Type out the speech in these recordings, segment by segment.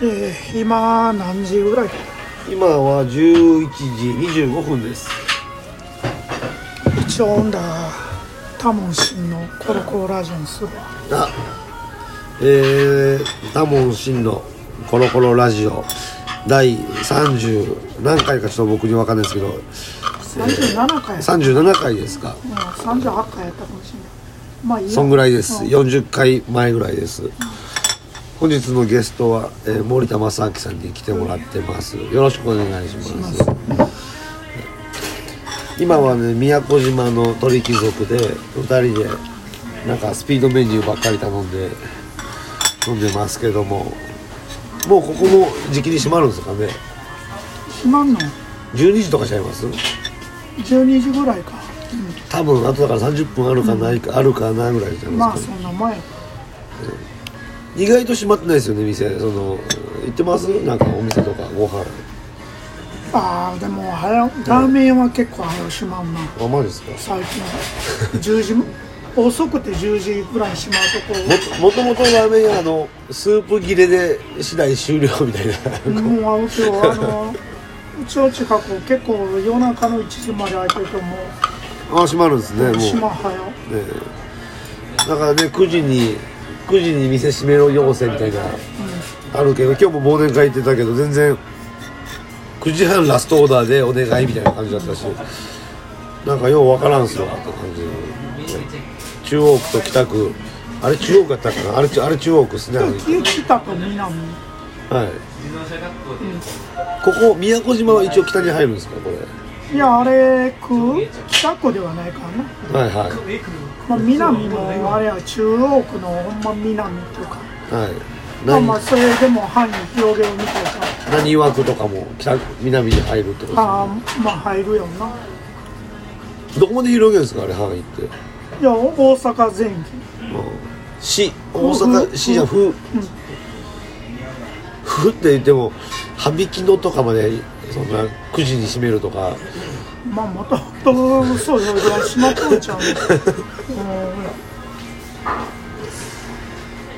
えー、今何時ぐらい？か今は11時25分です。一応んだタモンシンのコロコロラジオにするわ。あえー、タモン真のコロコロラジオ。第30何回かちょっと僕に分かんないですけど37回やった、37回。ですか。うん、38回やったかもしれない。まあいいや。そんぐらいです。うん。40回前ぐらいです。本日のゲストは、えー森田正明さんに来てもらってます。よろしくお願いします。今はね宮古島の鳥貴族で2人でなんかスピードメニューばっかり頼んで飲んでますけども。もうここも時期に閉まるんですかね。閉まんの？12時とかちゃいます？12時ぐらいか、多分あとだから30分あるかないか、あるかなぐらいじゃうん、まあないですか、そんな前意外と閉まってないですよね店その行ってます？なんかお店とかご飯。ああでも早ラーメンは結構早う閉まんな。あマジですか？最近。10時も遅くて10時ぐらいに閉まるとこももともとラーメン屋あのスープ切れで次第終了みたいな。もうあの今日あのうちの近く結構夜中の1時まで開いてるともああ閉まるんですねもう閉ま早うねだか。らね9時に9時に店閉めろ要請みたいな、あるけど今日も忘年会行ってたけど全然9時半ラストオーダーでお願いみたいな感じだったしなんか。ようわか。らんすわって感じ、ね中央区と北区あれ中央区やったか。なあれあれ中央区っすね北と南はい。ここ宮古島は一応北に入るんですか？これ。いやあれ区北区ではないからな、はいはい。まあ、南もあれは中央区のほんま南っていうか。はい。まあまあ何それでも範囲広げるみたいか何枠とかも北南に入るってことですああまあ入るよな。どこまで広げるんですかあれ範囲って、うん、いや大阪全域市大阪市じゃふふって言っても羽引きのとかまでそんな9時に閉めるとか。まあもともとそうよぐらい閉まっとんちゃうねうん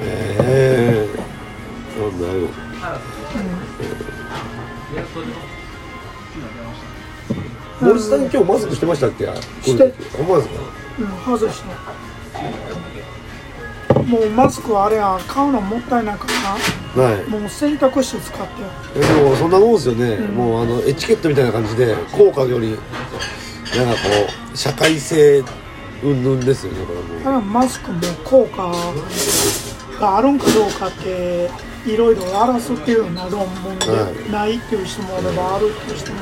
ええー、なる森さん今日マスクしてましたっけ？して。ほんまですか？うん、外したもうマスクはあれは買うのもったいないからはい。なもう選択肢使って。よえでもそんなもんですよね、もうあのエチケットみたいな感じで効果よりなんかこう社会性云々ですよねこれも。マスクも効果があるんかどうかっていろいろ争っていうような論文で、はいないっていう人もおればあるっていう人も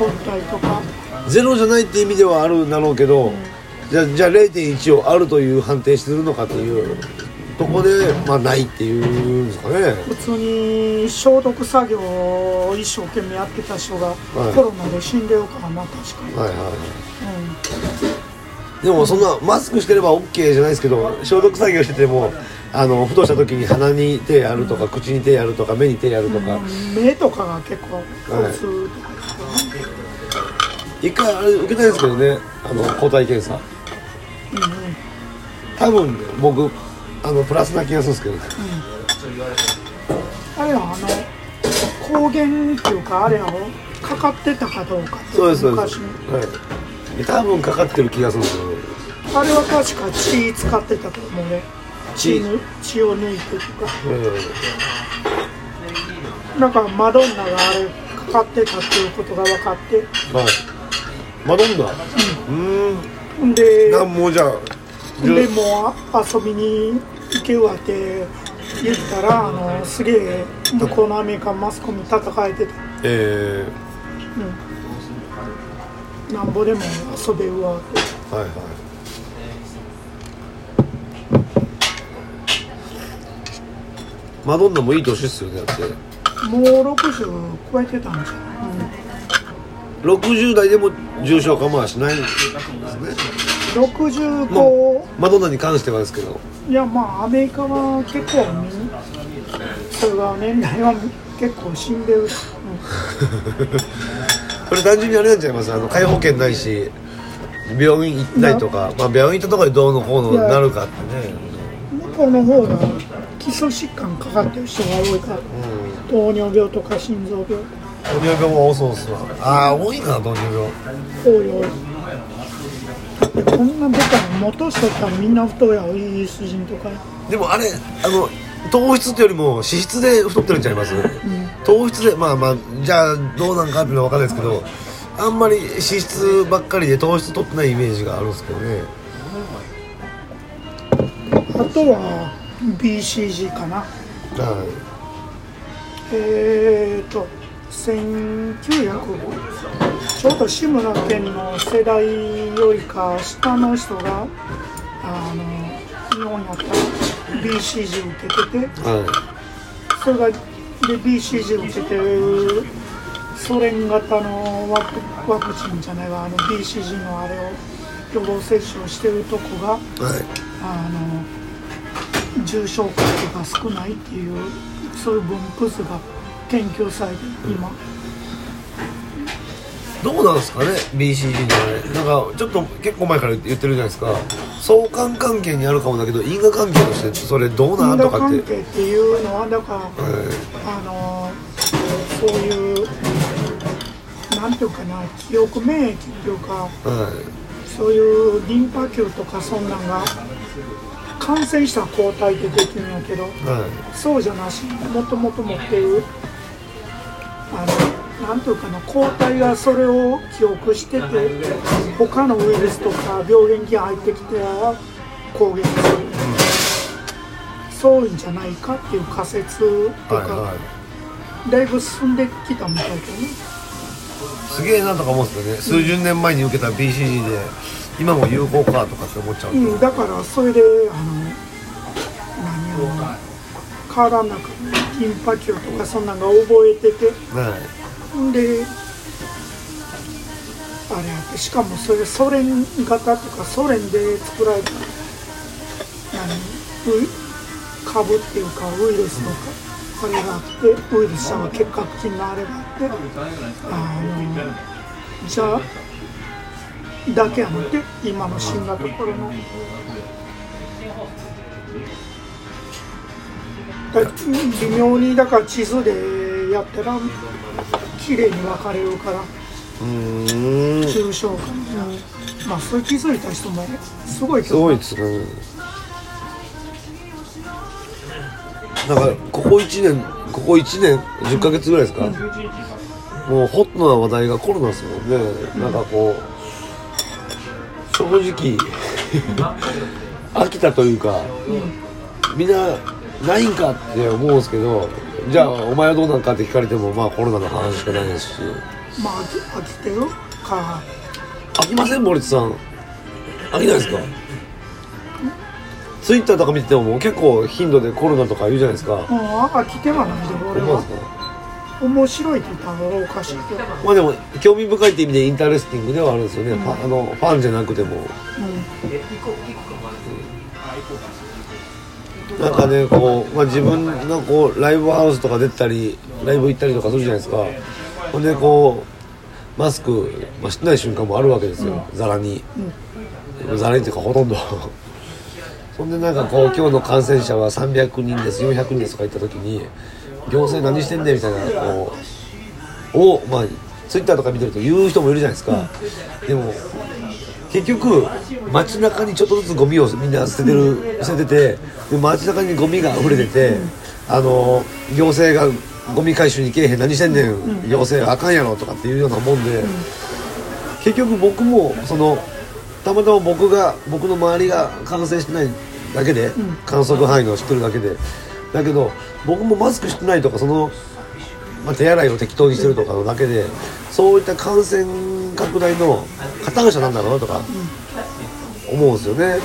おったりとか。ゼロじゃないって意味ではあるんだろうけど、じゃあじゃあ0.1をあるという判定するのかというとこでまあないっていうんですかね。普通に消毒作業を一生懸命やってた人がい。コロナで死んでるからな確かに、はいはいはい。でもそんなマスクしてれば OK じゃないですけど消毒作業しててもあのふとした時に鼻に手やるとか口に手やるとか目に手やるとか、うん、目とかが結構交通とか一回あれ受けたいんですけどねあの抗体検査。多分僕あのプラスな気がするんですけどね。あれはあの抗原っていうかあれはかかってたかどうかそうですそうで昔す、はい、多分かかってる気がするんですよね。あれは確か血使ってたと思うね。血？血を抜いてとか。うなんかマドンナがあれかかってたっていうことが分かって。んはい。マドンナ？うん。ほんで。なんもうじゃあでもう遊びに行けるわって言ったらあのすげえ向こうのアメリカンマスコミ叩かれてた。えなんぼでも遊べるわってー、はいはい。マドンナもいい年っすよねだって。もう60超えてたんじゃん、60代でも重症化まあしないんですねうん、65、マドンナに関してはですけど。いやまあアメリカは結構それが年代は結構死んでる、これ単純にあれなんちゃいますあの皆保険ないし病院行ったりとか、まあ、病院行ったところでどうのこうのなるかってね。向こうの方が基礎疾患かかってる人が多いから糖尿病とか心臓病糖尿病も多そうっすわ。ああ多いかな糖尿病。多い多いこんなでかいの元しとったらみんな太いやろイギリス人とか。でもあれあの糖質ってよりも脂質で太ってるんちゃいます、糖質でまあまあじゃあどうなんかっていうのは分かんないですけどあんまり脂質ばっかりで糖質取ってないイメージがあるんですけどね。あとは BCG かな。はえーと1900ちょうど志村けんの世代よりか下の人があの日本やったら BCG 受けててい。はそれがで BCG 受けてるソ連型のワクワクチンじゃないわあの BCG のあれを予防接種をしてるとこがいはい。あの重症化が少ないっていうそういう分布図が研究されてる今。どうなんですかね BCG のあれ。なんかちょっと結構前から言ってるじゃないですか。相関関係にあるかもだけど因果関係としてそれどうなん因果とかって。関係っていうのはだからはあのそういうなんていうかな記憶免疫っていうかい。はそういうリンパ球とかそんなんが感染した抗体でできるんやけどいはい。そうじゃなし。もともと持っているなんていうかな抗体がそれを記憶してて他のウイルスとか病原菌入ってきては攻撃する、そういうんじゃないかっていう仮説とか、はいはい。だいぶ進んできたみたいだね。すげえなとか思うんですよね。数十年前に受けた BCG で今も有効かとかって思っちゃうと、うん、だからそれであの何やろな体の中のリンパ球とかそんなんが覚えててはいんであれやってしかもそれソ連型とかソ連で作られた何ウ株っていうかウイルスのかあれがあってウイルスは結核菌のあれがあってあのじゃあだけやなくて今の新型コロナ。だ微妙にだから地図でやったらん綺麗に分かれるからうーん。す重症化、まあそれ気づいた人もすごいけどごいですね。なんかここ1年ここ1年10ヶ月ぐらいですか、もうホットな話題がコロナですもんね、なんかこう正直飽きたというか、みんなないんかって思うんですけどじゃあお前はどうなんかって聞かれてもまあコロナの話しかないですし。まあ飽きてるか。飽きません森田さん。飽きないですか？ツイッターとか見てても結構頻度でコロナとか言うじゃないですか。うん飽きてはないで俺は。思うんですか面白いって言ったらおかしいけど、まあでも興味深いって意味で interesting ではあるんですよね、ファあのファンじゃなくてもなんかねこう、まあ、自分のこうライブハウスとか出たりライブ行ったりとかするじゃないですか。ほんでこうマスク、まあ、してない瞬間もあるわけですよ、ざらに、ざらにっていうかほとんど。そんでなんかこう今日の感染者は300人です400人ですとか言った時に行政何してんねんみたいなこうをまあツイッターとか見てると言う人もいるじゃないですか、でも結局街中にちょっとずつゴミをみんな捨ててる捨てててで街中にゴミが溢れてて、あの行政がゴミ回収に来えへん何してんねん、行政あかんやろとかっていうようなもんで、結局僕もそのたまたま僕が僕の周りが感染してないだけで、観測範囲の知ってるだけでだけど僕もマスクしてないとかその、まあ、手洗いを適当にしてるとかのだけでそういった感染拡大の加担者なんだろうなとか思うんですよね。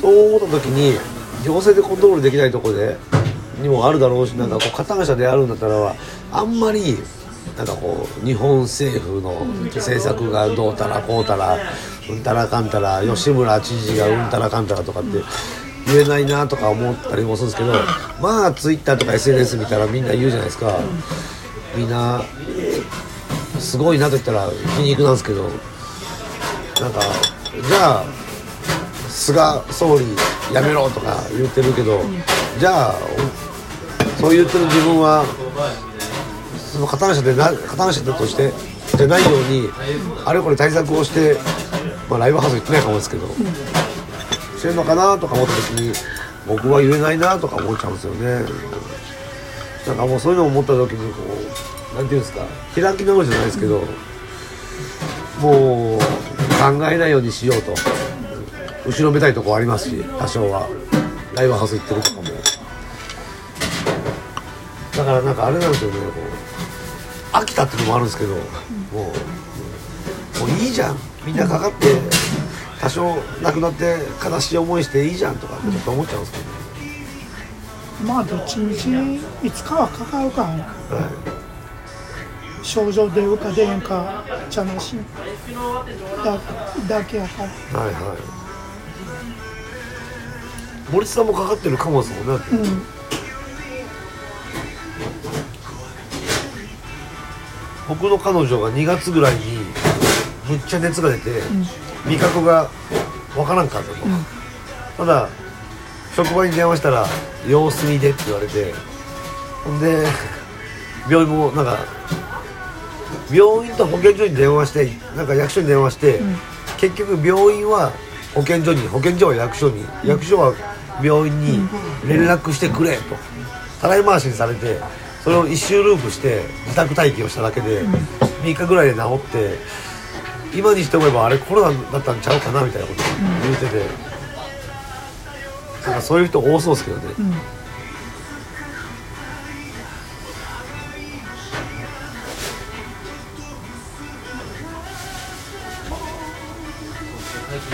そう思った時に行政でコントロールできないところでにもあるだろうしなんかこう加担者であるんだったらはあんまりなんかこう日本政府の政策がどうたらこうたらうんたらかんたら吉村知事がうんたらかんたらとかって言えないなとか思ったりもするんですけどまあツイッターとか SNS 見たらみんな言うじゃないですか。みんなすごいなと言ったら皮肉なんですけどなんかじゃあ菅総理やめろとか言ってるけど、じゃあそう言ってる自分はその加担者でな加担者としてじゃないようにあれこれ対策をして、まあ、ライブハウス行ってないかもですけど、してるのかなとか思った時に僕は言えないなとか思っちゃうんですよね。なんかもうそういうのを思った時にこうなんていうんですか開き直るじゃないですけど、もう考えないようにしようと。後ろめたいとこありますし多少は。ライブハウス行ってるとかも。だからなんかあれなんですよねこう。飽きたっていうのもあるんですけど、もうもういいじゃん。みんなかかって多少亡くなって悲しい思いしていいじゃんとかってちょっと思っちゃうんですけど、まあどっちみちいつかはかかるかは症状出るか出へんかじゃなしだだけやから。い、はいはい。森さんもかかってるかもですもんねうん。僕の彼女が2月ぐらいにむっちゃ熱が出て、味覚がわからんかったと、ただ職場に電話したら「様子見で」って言われて。ほんで病院もなんか病院と保健所に電話してなんか役所に電話して、結局病院は保健所に保健所は役所に、役所は病院に連絡してくれとたらい回しにされてそれを一周ループして自宅待機をしただけで、3日ぐらいで治って今にして思えばあれコロナだったんちゃうかなみたいなこと言うてて、なんかそういう人多そうですけどね、うん